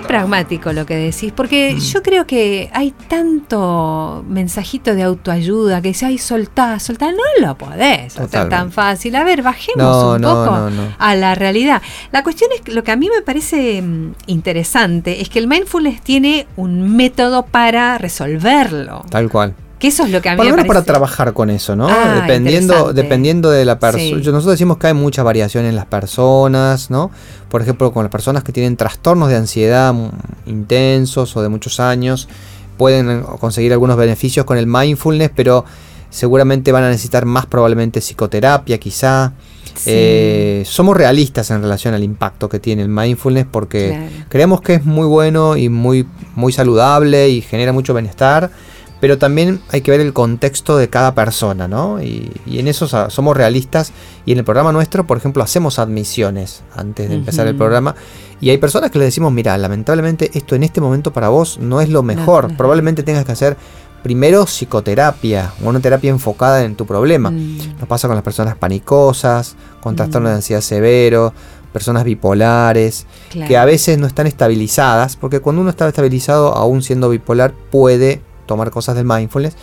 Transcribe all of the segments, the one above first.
Qué pragmático lo que decís, porque Mm. yo creo que hay tanto mensajito de autoayuda que si hay soltá, soltá, no lo podés hacer Totalmente. tan fácil. A ver, bajemos No, un no, poco no, a la realidad. La cuestión es que lo que a mí me parece mm, interesante es que el mindfulness tiene un método para resolverlo. Tal cual. Que eso es lo que a mí Por lo me menos para parece. trabajar con eso, ¿no? Ah, dependiendo, dependiendo de la persona. Sí. Nosotros decimos que hay mucha variación en las personas, ¿no? Por ejemplo, con las personas que tienen trastornos de ansiedad intensos o de muchos años, pueden conseguir algunos beneficios con el mindfulness, pero seguramente van a necesitar más probablemente psicoterapia, quizá. Sí. Eh, somos realistas en relación al impacto que tiene el mindfulness porque Claro. creemos que es muy bueno y muy, muy saludable y genera mucho bienestar, pero también hay que ver el contexto de cada persona, ¿no? Y, y en eso somos realistas y en el programa nuestro, por ejemplo, hacemos admisiones antes de empezar el programa y hay personas que le decimos, mira, lamentablemente esto en este momento para vos no es lo mejor, no. probablemente tengas que hacer primero psicoterapia una terapia enfocada en tu problema. Mm. Nos pasa con las personas panicosas, con trastornos Mm. de ansiedad severo, personas bipolares, Claro. que a veces no están estabilizadas, porque cuando uno está estabilizado, aún siendo bipolar, puede tomar cosas del mindfulness.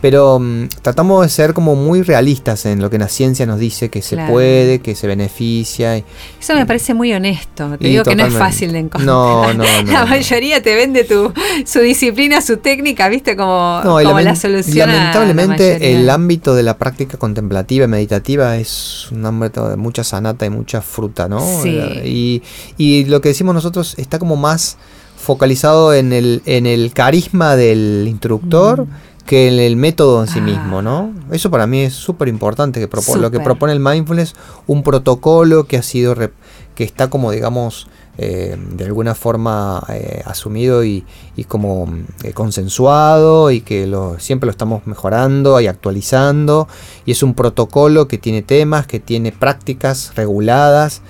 Pero mm, tratamos de ser como muy realistas en lo que la ciencia nos dice que se Claro. puede, que se beneficia. y- Eso me parece muy honesto. Te digo que no es fácil de encontrar. No, no, no, La mayoría te vende tu, su disciplina, su técnica, viste, como, No, como la solución. la lamentablemente el ámbito de la práctica contemplativa y meditativa es un ámbito de mucha sanata y mucha fruta, ¿no? Sí. Y, y lo que decimos nosotros está como más focalizado en el, en el carisma del instructor Mm. que en el método en sí Ah. mismo, ¿no? Eso para mí es súper importante, que propo- lo que propone el mindfulness, un protocolo que ha sido, rep- que está como digamos, eh, de alguna forma eh, asumido y, y como mm, eh, consensuado y que lo, siempre lo estamos mejorando y actualizando y es un protocolo que tiene temas, que tiene prácticas reguladas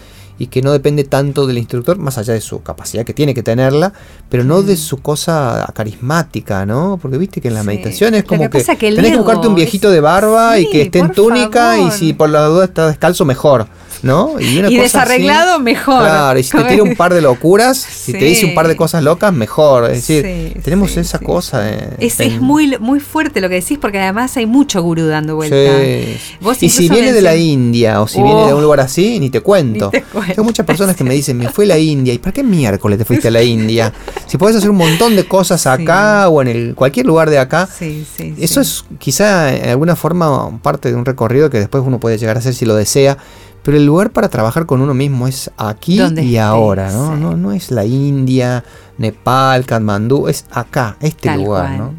y que no depende tanto del instructor, más allá de su capacidad que tiene que tenerla, pero no de su cosa carismática, ¿no? Porque viste que en la Sí. meditación es Lo como que que, que tenés que buscarte un viejito es- de barba y Sí, que esté en túnica y si por la duda está descalzo mejor, ¿no? una Y cosa así- desarreglado, mejor. Claro, y si te tira un par de locuras, si te dice un par de Sí. cosas locas, mejor. Es decir, Sí, tenemos sí, esa sí, cosa. sí. Es, en- es muy, muy fuerte lo que decís porque además hay mucho gurú dando vuelta. Sí. Vos Y si viene de la India o si viene de Oh. un lugar así, ni te cuento. Ni te cuento. Tengo muchas personas que me dicen, me fui a la India. ¿Y para qué miércoles te fuiste a la India? Si podés hacer un montón de cosas acá o en el, cualquier lugar de acá. Sí, sí, Eso es quizá en alguna forma parte de un recorrido que después uno puede llegar a hacer si lo desea. Pero el lugar para trabajar con uno mismo es aquí Donde y ahora, ¿no? ¿no? No es la India, Nepal, Katmandú, es acá, este Tal lugar, cual. ¿no?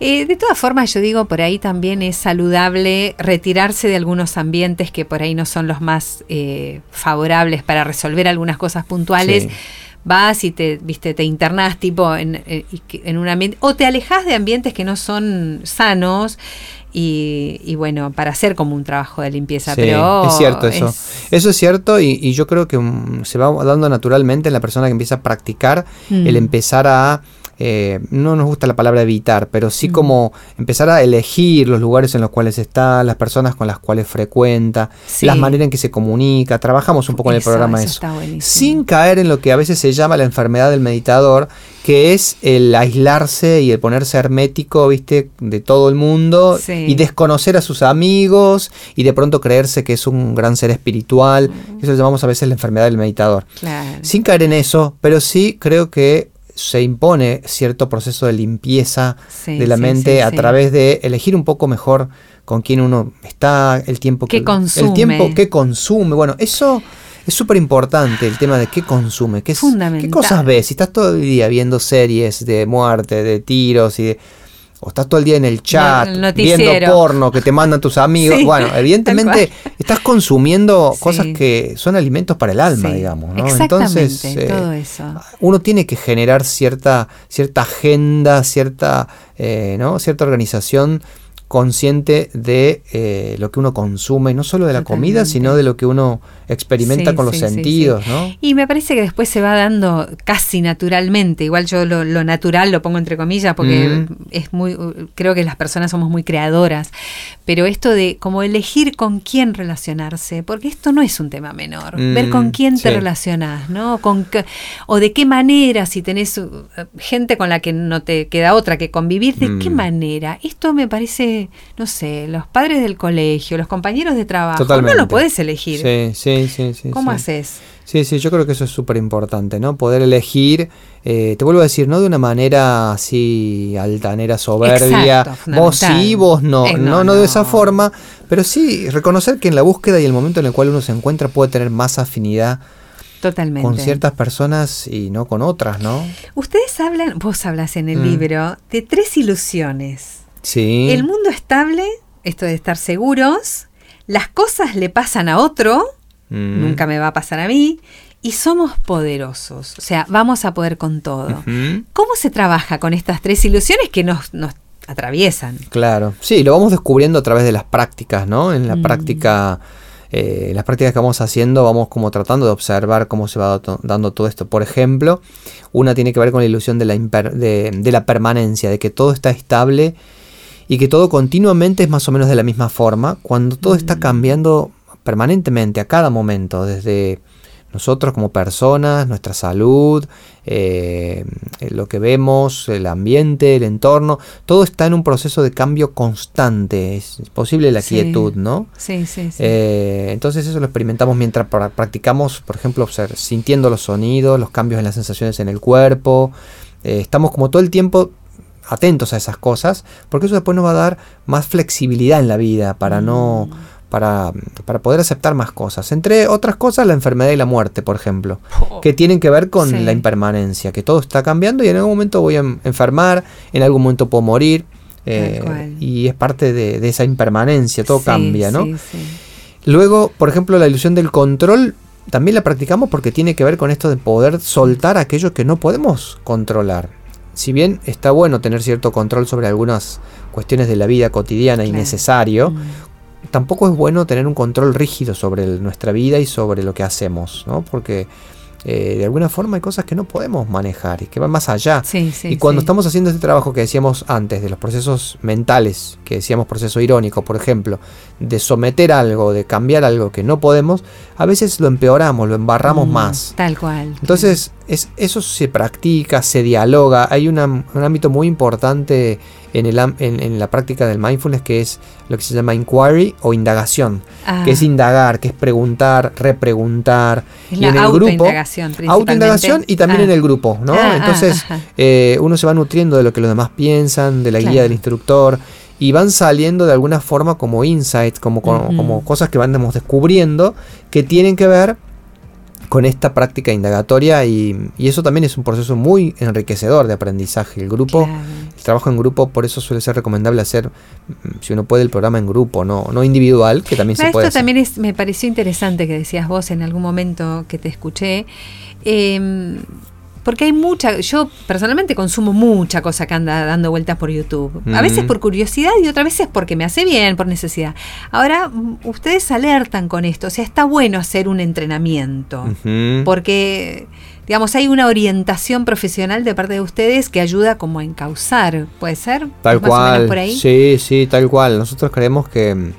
Eh, de todas formas, yo digo, por ahí también es saludable retirarse de algunos ambientes que por ahí no son los más eh, favorables para resolver algunas cosas puntuales. Sí. Vas y te, viste, te internás tipo en, eh, en un ambiente, o te alejas de ambientes que no son sanos y, y bueno, para hacer como un trabajo de limpieza. Sí, pero es cierto eso. es- Eso es cierto y, y yo creo que mm, se va dando naturalmente en la persona que empieza a practicar Mm. el empezar a... eh, no nos gusta la palabra evitar, pero sí Mm. como empezar a elegir los lugares en los cuales está, las personas con las cuales frecuenta, Sí. las maneras en que se comunica. Trabajamos un poco en el Eso, programa eso eso. Sin caer en lo que a veces se llama la enfermedad del meditador, que es el aislarse y el ponerse hermético, viste, de todo el mundo Sí. y desconocer a sus amigos y de pronto creerse que es un gran ser espiritual. Eso lo llamamos a veces la enfermedad del meditador. Claro. Sin caer en eso, pero sí creo que se impone cierto proceso de limpieza Sí, de la sí, mente sí, a través de elegir un poco mejor con quién uno está, el tiempo ¿Qué que consume? el tiempo que consume. Bueno, eso es súper importante el tema de qué consume, qué, qué cosas ves. Si estás todo el día viendo series de muerte, de tiros y de- o estás todo el día en el chat el viendo porno que te mandan tus amigos. Sí, bueno, evidentemente estás consumiendo Sí. cosas que son alimentos para el alma, Sí, digamos. ¿no? Exactamente, Entonces, eh, todo eso. uno tiene que generar cierta, cierta agenda, cierta, eh, ¿no? cierta organización consciente de eh, lo que uno consume, no solo de la comida, sino de lo que uno experimenta Sí, con los sí, sentidos, sí. ¿no? Y me parece que después se va dando casi naturalmente. Igual yo lo, lo natural lo pongo entre comillas porque Mm. es muy, creo que las personas somos muy creadoras. Pero esto de como elegir con quién relacionarse, porque esto no es un tema menor. Mm, Ver con quién te relacionas, ¿no? Con qué- o de qué manera, si tenés uh, gente con la que no te queda otra que convivir, de qué Mm. manera. Esto me parece, no sé, los padres del colegio, los compañeros de trabajo, Totalmente. no lo podés elegir. Sí, sí, sí, sí. ¿Cómo sí. haces? Sí, sí, yo creo que eso es súper importante, ¿no? Poder elegir, eh, te vuelvo a decir, no de una manera así altanera, soberbia, Exacto, vos sí, vos no, Eh, no, no, no, de esa forma, pero sí reconocer que en la búsqueda y el momento en el cual uno se encuentra puede tener más afinidad Totalmente. con ciertas personas y no con otras, ¿no? Ustedes hablan, vos hablas en el Mm. libro de tres ilusiones. Sí. El mundo estable, esto de estar seguros, las cosas le pasan a otro, Mm. nunca me va a pasar a mí, y somos poderosos, o sea, vamos a poder con todo. ¿Cómo se trabaja con estas tres ilusiones que nos, nos atraviesan? Claro, sí, lo vamos descubriendo a través de las prácticas, ¿no? En la Mm. práctica, eh, las prácticas que vamos haciendo, vamos como tratando de observar cómo se va dando todo esto. Por ejemplo, una tiene que ver con la ilusión de la, de, de la permanencia, de que todo está estable y que todo continuamente es más o menos de la misma forma, cuando todo está Mm. cambiando permanentemente, a cada momento, desde nosotros como personas, nuestra salud, eh, lo que vemos, el ambiente, el entorno, todo está en un proceso de cambio constante, es posible la Sí. quietud, ¿no? Sí, sí, sí. Eh, entonces eso lo experimentamos mientras pra- practicamos, por ejemplo, sintiendo los sonidos, los cambios en las sensaciones en el cuerpo. Eh, estamos como todo el tiempo atentos a esas cosas, porque eso después nos va a dar más flexibilidad en la vida para no Mm. para, para poder aceptar más cosas. Entre otras cosas, la enfermedad y la muerte, por ejemplo, que tienen que ver con Sí. la impermanencia, que todo está cambiando y en algún momento voy a en- enfermar, en algún momento puedo morir. eh, y es parte de, de esa impermanencia, todo Sí, cambia, ¿no? sí. Luego, por ejemplo, la ilusión del control también la practicamos porque tiene que ver con esto de poder soltar aquello que no podemos controlar. Si bien está bueno tener cierto control sobre algunas cuestiones de la vida cotidiana y necesario, Mm. tampoco es bueno tener un control rígido sobre el- nuestra vida y sobre lo que hacemos, ¿no? Porque eh, de alguna forma hay cosas que no podemos manejar y que van más allá. Sí, sí, y cuando sí. estamos haciendo este trabajo que decíamos antes, de los procesos mentales, que decíamos proceso irónico, por ejemplo, de someter algo, de cambiar algo que no podemos, a veces lo empeoramos, lo embarramos Mm, más. Tal cual. Entonces, es, eso se practica, se dialoga. Hay una- un ámbito muy importante en, el, en, en la práctica del mindfulness que es lo que se llama inquiry o indagación, Ah, que es indagar, que es preguntar, repreguntar. es y la en el grupo, autoindagación, y también Ah. en el grupo, ¿no? Ah, ah, Entonces, eh, uno se va nutriendo de lo que los demás piensan, de la Claro. guía del instructor. Y van saliendo de alguna forma como insights, como, como, como cosas que vamos descubriendo que tienen que ver con esta práctica indagatoria y, y eso también es un proceso muy enriquecedor de aprendizaje. El grupo, Claro. el trabajo en grupo, por eso suele ser recomendable hacer, mm, si uno puede, el programa en grupo, no, no individual, que también se puede esto hacer. también es, me pareció interesante que decías vos en algún momento que te escuché. eh, porque hay mucha, yo personalmente consumo mucha cosa que anda dando vueltas por YouTube. A veces Ujú. por curiosidad y otras veces porque me hace bien, por necesidad. Ahora, mm, ustedes alertan con esto, o sea, está bueno hacer un entrenamiento. Porque, digamos, hay una orientación profesional de parte de ustedes que ayuda como a encauzar, ¿puede ser? Tal Más o menos cual. por ahí. Sí, sí, tal cual. Nosotros creemos que,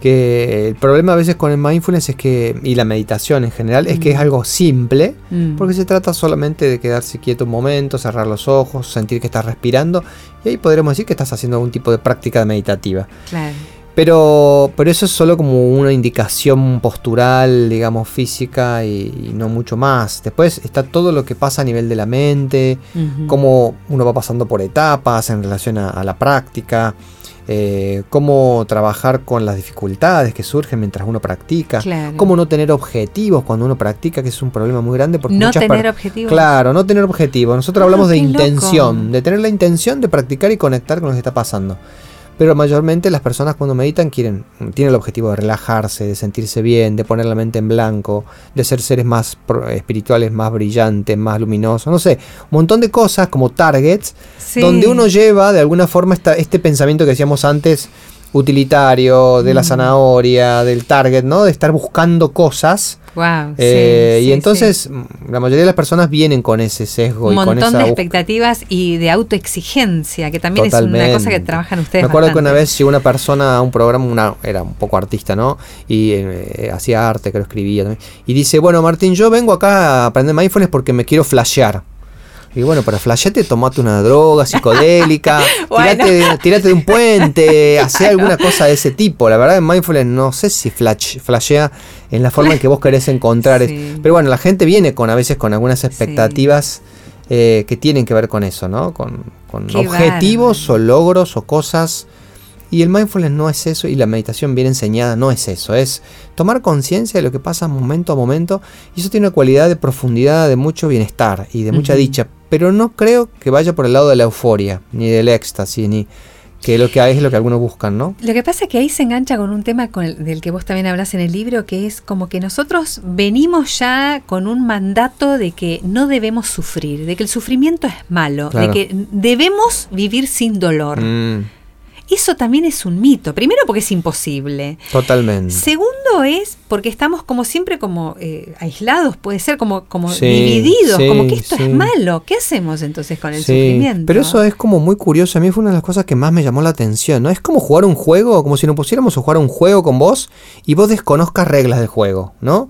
que el problema a veces con el mindfulness es que, y la meditación en general, es que es algo simple, Mm. porque se trata solamente de quedarse quieto un momento, cerrar los ojos, sentir que estás respirando, y ahí podremos decir que estás haciendo algún tipo de práctica meditativa. Claro. Pero, pero eso es solo como una indicación postural, digamos, física y, y no mucho más. Después está todo lo que pasa a nivel de la mente, Ujú. cómo uno va pasando por etapas en relación a, a la práctica, eh, cómo trabajar con las dificultades que surgen mientras uno practica, Claro. cómo no tener objetivos cuando uno practica, que es un problema muy grande. Porque no tener objetivos. Claro, no tener objetivos. Nosotros Ah, hablamos de qué loco. intención, de tener la intención de practicar y conectar con lo que está pasando. Pero mayormente las personas cuando meditan quieren, tienen el objetivo de relajarse, de sentirse bien, de poner la mente en blanco, de ser seres más espirituales, más brillantes, más luminosos, no sé, un montón de cosas como targets, donde uno lleva de alguna forma esta, este pensamiento que decíamos antes, utilitario, de la mm. zanahoria, del target, ¿no? De estar buscando cosas eh, y entonces mm, la mayoría de las personas vienen con ese sesgo. Un montón de expectativas y de autoexigencia, que también es una cosa que trabajan ustedes. Me acuerdo que una vez llegó una persona a un programa, una, era un poco artista, ¿no? Y eh, hacía arte, que lo escribía también. Y dice, bueno Martín, yo vengo acá a aprender mindfulness porque me quiero flashear. Y bueno, para flashete, tomate una droga psicodélica, tirate, de un puente, hace alguna cosa de ese tipo. La verdad, en Mindfulness no sé si flash, flashea en la forma en que vos querés encontrar. Pero bueno, la gente viene con a veces con algunas expectativas eh, que tienen que ver con eso, ¿no? Con, objetivos o logros o cosas. Y el mindfulness no es eso y la meditación bien enseñada no es eso, es tomar conciencia de lo que pasa momento a momento y eso tiene una cualidad de profundidad, de mucho bienestar y de mucha dicha, pero no creo que vaya por el lado de la euforia, ni del éxtasis, ni que lo que hay es lo que algunos buscan, ¿no? Lo que pasa es que ahí se engancha con un tema con del que vos también hablas en el libro, que es como que nosotros venimos ya con un mandato de que no debemos sufrir, de que el sufrimiento es malo, de que debemos vivir sin dolor. Mm. Eso también es un mito. Primero porque es imposible. Totalmente. Segundo es porque estamos como siempre como eh, aislados, puede ser como, como divididos, como que esto es malo. ¿Qué hacemos entonces con el sufrimiento? Pero eso es como muy curioso. A mí fue una de las cosas que más me llamó la atención. ¿no? Es como jugar un juego, como si nos pusiéramos a jugar un juego con vos y vos desconozcas reglas del juego, ¿no?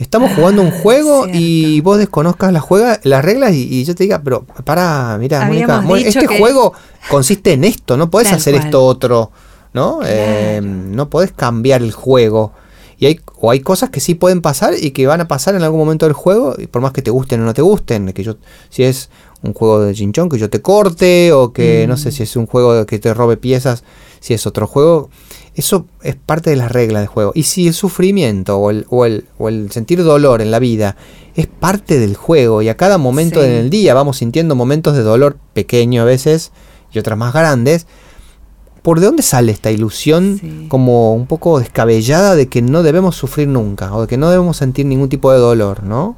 Estamos jugando un juego y vos desconozcas juega, las reglas y, yo te diga, pero para, mira, Mónica, este juego consiste en esto, no podés hacer esto otro, ¿no? Eh, no podés cambiar el juego. Y hay, o hay cosas que sí pueden pasar y que van a pasar en algún momento del juego, y por más que te gusten o no te gusten, que yo, si es un juego de chinchón que yo te corte, o que no sé mm. si es un juego que te robe piezas, si es otro juego eso es parte de las reglas del juego. Y si el sufrimiento o el, o el, o el sentir dolor en la vida es parte del juego y a cada momento en el día vamos sintiendo momentos de dolor pequeño a veces y otras más grandes, ¿por de dónde sale esta ilusión como un poco descabellada de que no debemos sufrir nunca o de que no debemos sentir ningún tipo de dolor, ¿no?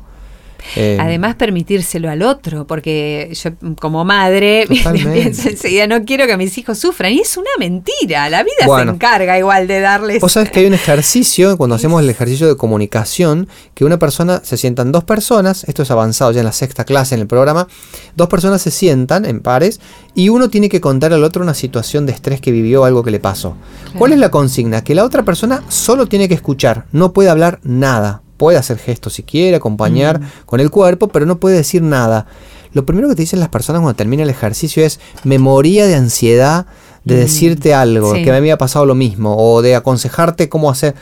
Eh, Además, permitírselo al otro, porque yo como madre pienso enseguida, no quiero que mis hijos sufran. Y es una mentira, la vida se encarga igual de darles... Vos sabés que hay un ejercicio, cuando hacemos el ejercicio de comunicación, que una persona, se sientan dos personas, esto es avanzado ya en la sexta clase en el programa, dos personas se sientan en pares y uno tiene que contar al otro una situación de estrés que vivió, algo que le pasó. ¿Cuál es la consigna? Que la otra persona solo tiene que escuchar, no puede hablar nada puede hacer gestos si quiere, acompañar mm. con el cuerpo, pero no puede decir nada. Lo primero que te dicen las personas cuando termina el ejercicio es me moría de ansiedad de mm. decirte algo, que me había pasado lo mismo, o de aconsejarte cómo hacer.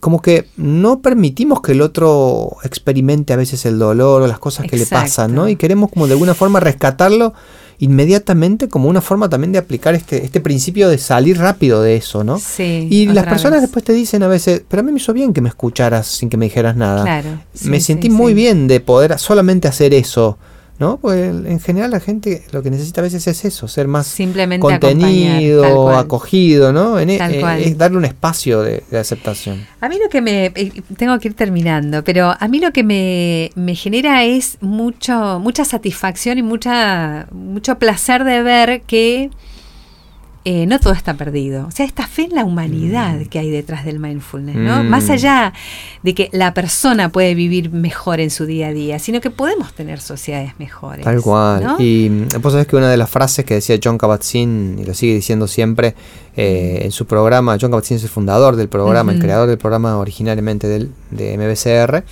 Como que no permitimos que el otro experimente a veces el dolor o las cosas que le pasan, ¿no? Y queremos como de alguna forma rescatarlo inmediatamente como una forma también de aplicar este, este principio de salir rápido de eso, ¿no? Sí. Y las personas después te dicen a veces, pero a mí me hizo bien que me escucharas sin que me dijeras nada. Claro. me sentí muy bien de poder solamente hacer eso. ¿No? Porque en general la gente lo que necesita a veces es eso, ser más Simplemente contenido, acogido, ¿no? En, e, es darle un espacio de, aceptación. A mí lo que me, eh, tengo que ir terminando, pero a mí lo que me, me genera es mucho, mucha satisfacción y mucha, mucho placer de ver que eh, no todo está perdido. O sea, esta fe en la humanidad mm. que hay detrás del mindfulness, ¿no? Mm. Más allá de que la persona puede vivir mejor en su día a día, sino que podemos tener sociedades mejores. Tal cual. Y mm, vos sabés que una de las frases que decía John Kabat-Zinn, y lo sigue diciendo siempre eh, en su programa, John Kabat-Zinn es el fundador del programa, el creador del programa originariamente del, de MBCR,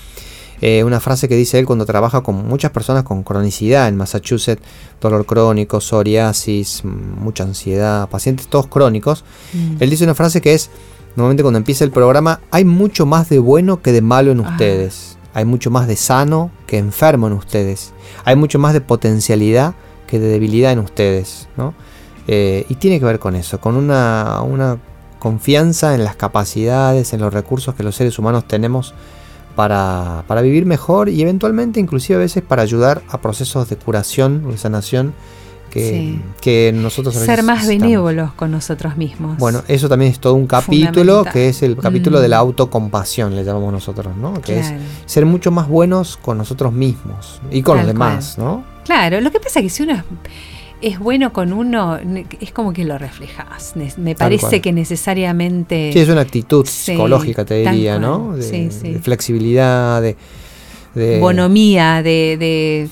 eh, una frase que dice él cuando trabaja con muchas personas con cronicidad en Massachusetts, dolor crónico, psoriasis, mucha ansiedad, pacientes todos crónicos. Mm. Él dice una frase que es, normalmente cuando empieza el programa, hay mucho más de bueno que de malo en ustedes. Hay mucho más de sano que enfermo en ustedes. Hay mucho más de potencialidad que de debilidad en ustedes. Eh, y tiene que ver con eso, con una, una confianza en las capacidades, en los recursos que los seres humanos tenemos para, para, vivir mejor y eventualmente inclusive a veces para ayudar a procesos de curación o de sanación que, que nosotros a Ser más estamos. benévolos con nosotros mismos. Bueno, eso también es todo un capítulo que es el capítulo Mm. de la autocompasión, le llamamos nosotros, ¿no? Que es ser mucho más buenos con nosotros mismos y con Tal los demás, ¿no? Claro, lo que pasa es que si uno es, es bueno con uno, es como que lo reflejas. Me parece que necesariamente... Sí, es una actitud Sí, psicológica, te diría. ¿no? De, Sí, sí. de flexibilidad, de... de bonomía, de, de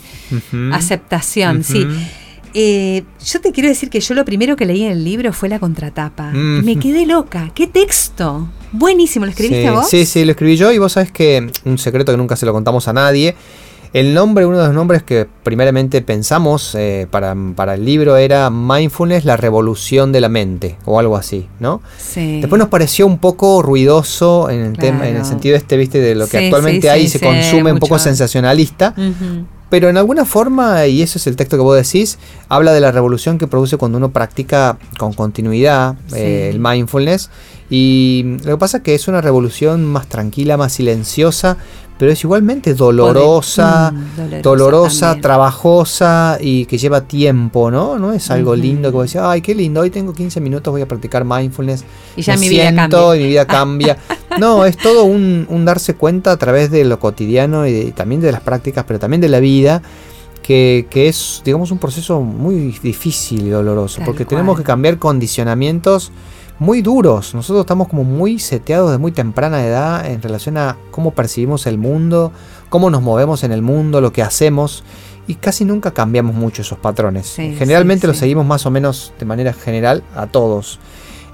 aceptación, sí. Eh, yo te quiero decir que yo lo primero que leí en el libro fue la contratapa. Mm. Me quedé loca. ¡Qué texto! Buenísimo. ¿Lo escribiste sí, vos? Sí, sí, lo escribí yo y vos sabés que un secreto que nunca se lo contamos a nadie. El nombre, uno de los nombres que primeramente pensamos eh, para, para el libro era Mindfulness, la revolución de la mente, o algo así, ¿no? Sí. Después nos pareció un poco ruidoso en el, tema, en el sentido este, viste, de lo que Sí, actualmente sí, hay, sí, se consume un poco sensacionalista. Ujú. Pero en alguna forma, y eso es el texto que vos decís, habla de la revolución que produce cuando uno practica con continuidad Sí. eh, el mindfulness. Y lo que pasa es que es una revolución más tranquila, más silenciosa, pero es igualmente dolorosa, Mm, dolorosa trabajosa y que lleva tiempo, ¿no? No es algo lindo que vos decís, ay, qué lindo, hoy tengo 15 minutos, voy a practicar mindfulness. Y ya me mi vida siento cambia. y mi vida cambia. No, es todo un, un darse cuenta a través de lo cotidiano y, de- y también de las prácticas, pero también de la vida, que, que es, digamos, un proceso muy difícil y doloroso, Tal porque tenemos que cambiar condicionamientos muy duros. Nosotros estamos como muy seteados de muy temprana edad en relación a cómo percibimos el mundo, cómo nos movemos en el mundo, lo que hacemos. Y casi nunca cambiamos mucho esos patrones. Sí, Generalmente sí, los sí. seguimos más o menos de manera general a todos.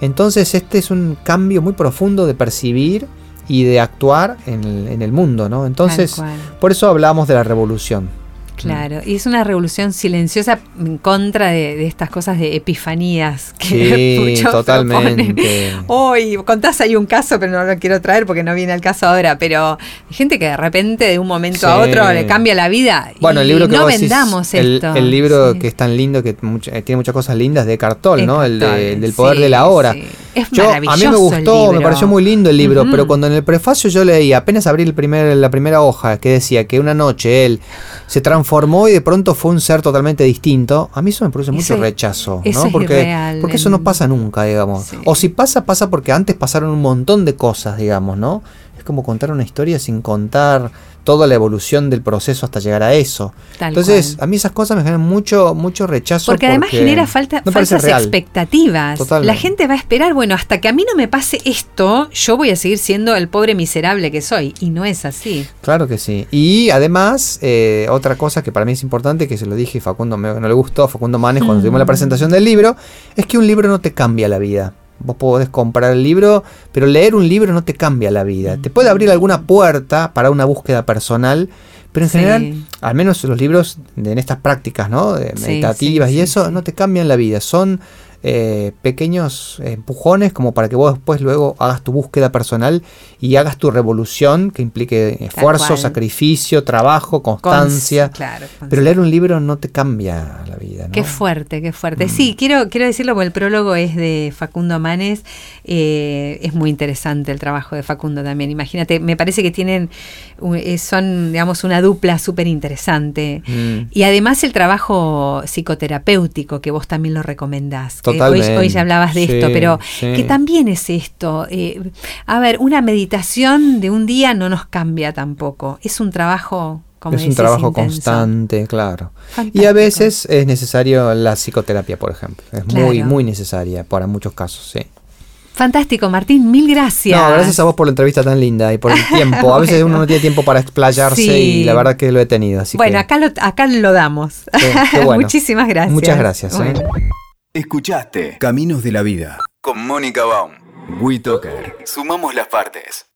Entonces este es un cambio muy profundo de percibir y de actuar en el, en el mundo, ¿no? Entonces, por eso hablamos de la revolución. Claro, y es una revolución silenciosa en contra de, de estas cosas de epifanías que Sí, totalmente. Hoy contás ahí un caso, pero no lo quiero traer porque no viene al caso ahora. Pero hay gente que de repente, de un momento a otro, le cambia la vida. Bueno, el y libro que no vos vendamos el, esto. el libro Sí. que es tan lindo, que mucha- eh, tiene muchas cosas lindas, de Cartol, ¿no? El, de- el del poder de la hora. Es Yo, a mí me gustó, me pareció muy lindo el libro, pero cuando en el prefacio yo leí, apenas abrí el primer, la primera hoja que decía que una noche él se transformó y de pronto fue un ser totalmente distinto, a mí eso me produce mucho rechazo, ¿no? es Porque, porque eso no pasa nunca, digamos. Sí. O si pasa, pasa porque antes pasaron un montón de cosas, digamos, ¿no? Es como contar una historia sin contar toda la evolución del proceso hasta llegar a eso. Tal Entonces, cual. a mí esas cosas me generan mucho, mucho rechazo. Porque además genera falta, no falsas expectativas. Totalmente. La gente va a esperar, bueno, hasta que a mí no me pase esto, yo voy a seguir siendo el pobre miserable que soy. Y no es así. Claro que sí. Y además, eh, otra cosa que para mí es importante, que se lo dije y Facundo me- no le gustó, a Facundo Manes, cuando tuvimos la Mm. presentación del libro, es que un libro no te cambia la vida. Vos podés comprar el libro, pero leer un libro no te cambia la vida. Te puede abrir alguna puerta para una búsqueda personal, pero en Sí. general, al menos los libros de, en estas prácticas, ¿no? De meditativas sí, y eso, no te cambian la vida. Son eh, pequeños empujones como para que vos después luego hagas tu búsqueda personal y hagas tu revolución que implique esfuerzo, sacrificio, trabajo, constancia. Cons- claro, Pero leer un libro no te cambia la vida. ¿no? Qué fuerte, qué fuerte. Mm. Sí, quiero, quiero decirlo porque el prólogo es de Facundo Manes. eh, es muy interesante el trabajo de Facundo también. Imagínate, me parece que tienen, eh, son, digamos, una dupla súper interesante. Mm. Y además el trabajo psicoterapéutico, que vos también lo recomendás. Totalmente. hoy ya hablabas de Sí, esto, pero sí. que también es esto. eh, a ver, una meditación de un día no nos cambia tampoco. Es un trabajo, como es un trabajo intenso. constante, claro. Y a veces es necesario la psicoterapia, por ejemplo. Es muy, Claro. muy necesaria para muchos casos, sí. Fantástico, Martín, mil gracias. No, gracias a vos por la entrevista tan linda y por el tiempo. A veces Bueno. uno no tiene tiempo para explayarse Sí. y la verdad que lo he tenido. Así bueno, que, acá lo, acá lo damos. Sí, qué bueno. Muchísimas gracias. Muchas gracias, ¿eh? Escuchaste Caminos de la Vida con Mónica Baum. WeToker. Sumamos las partes.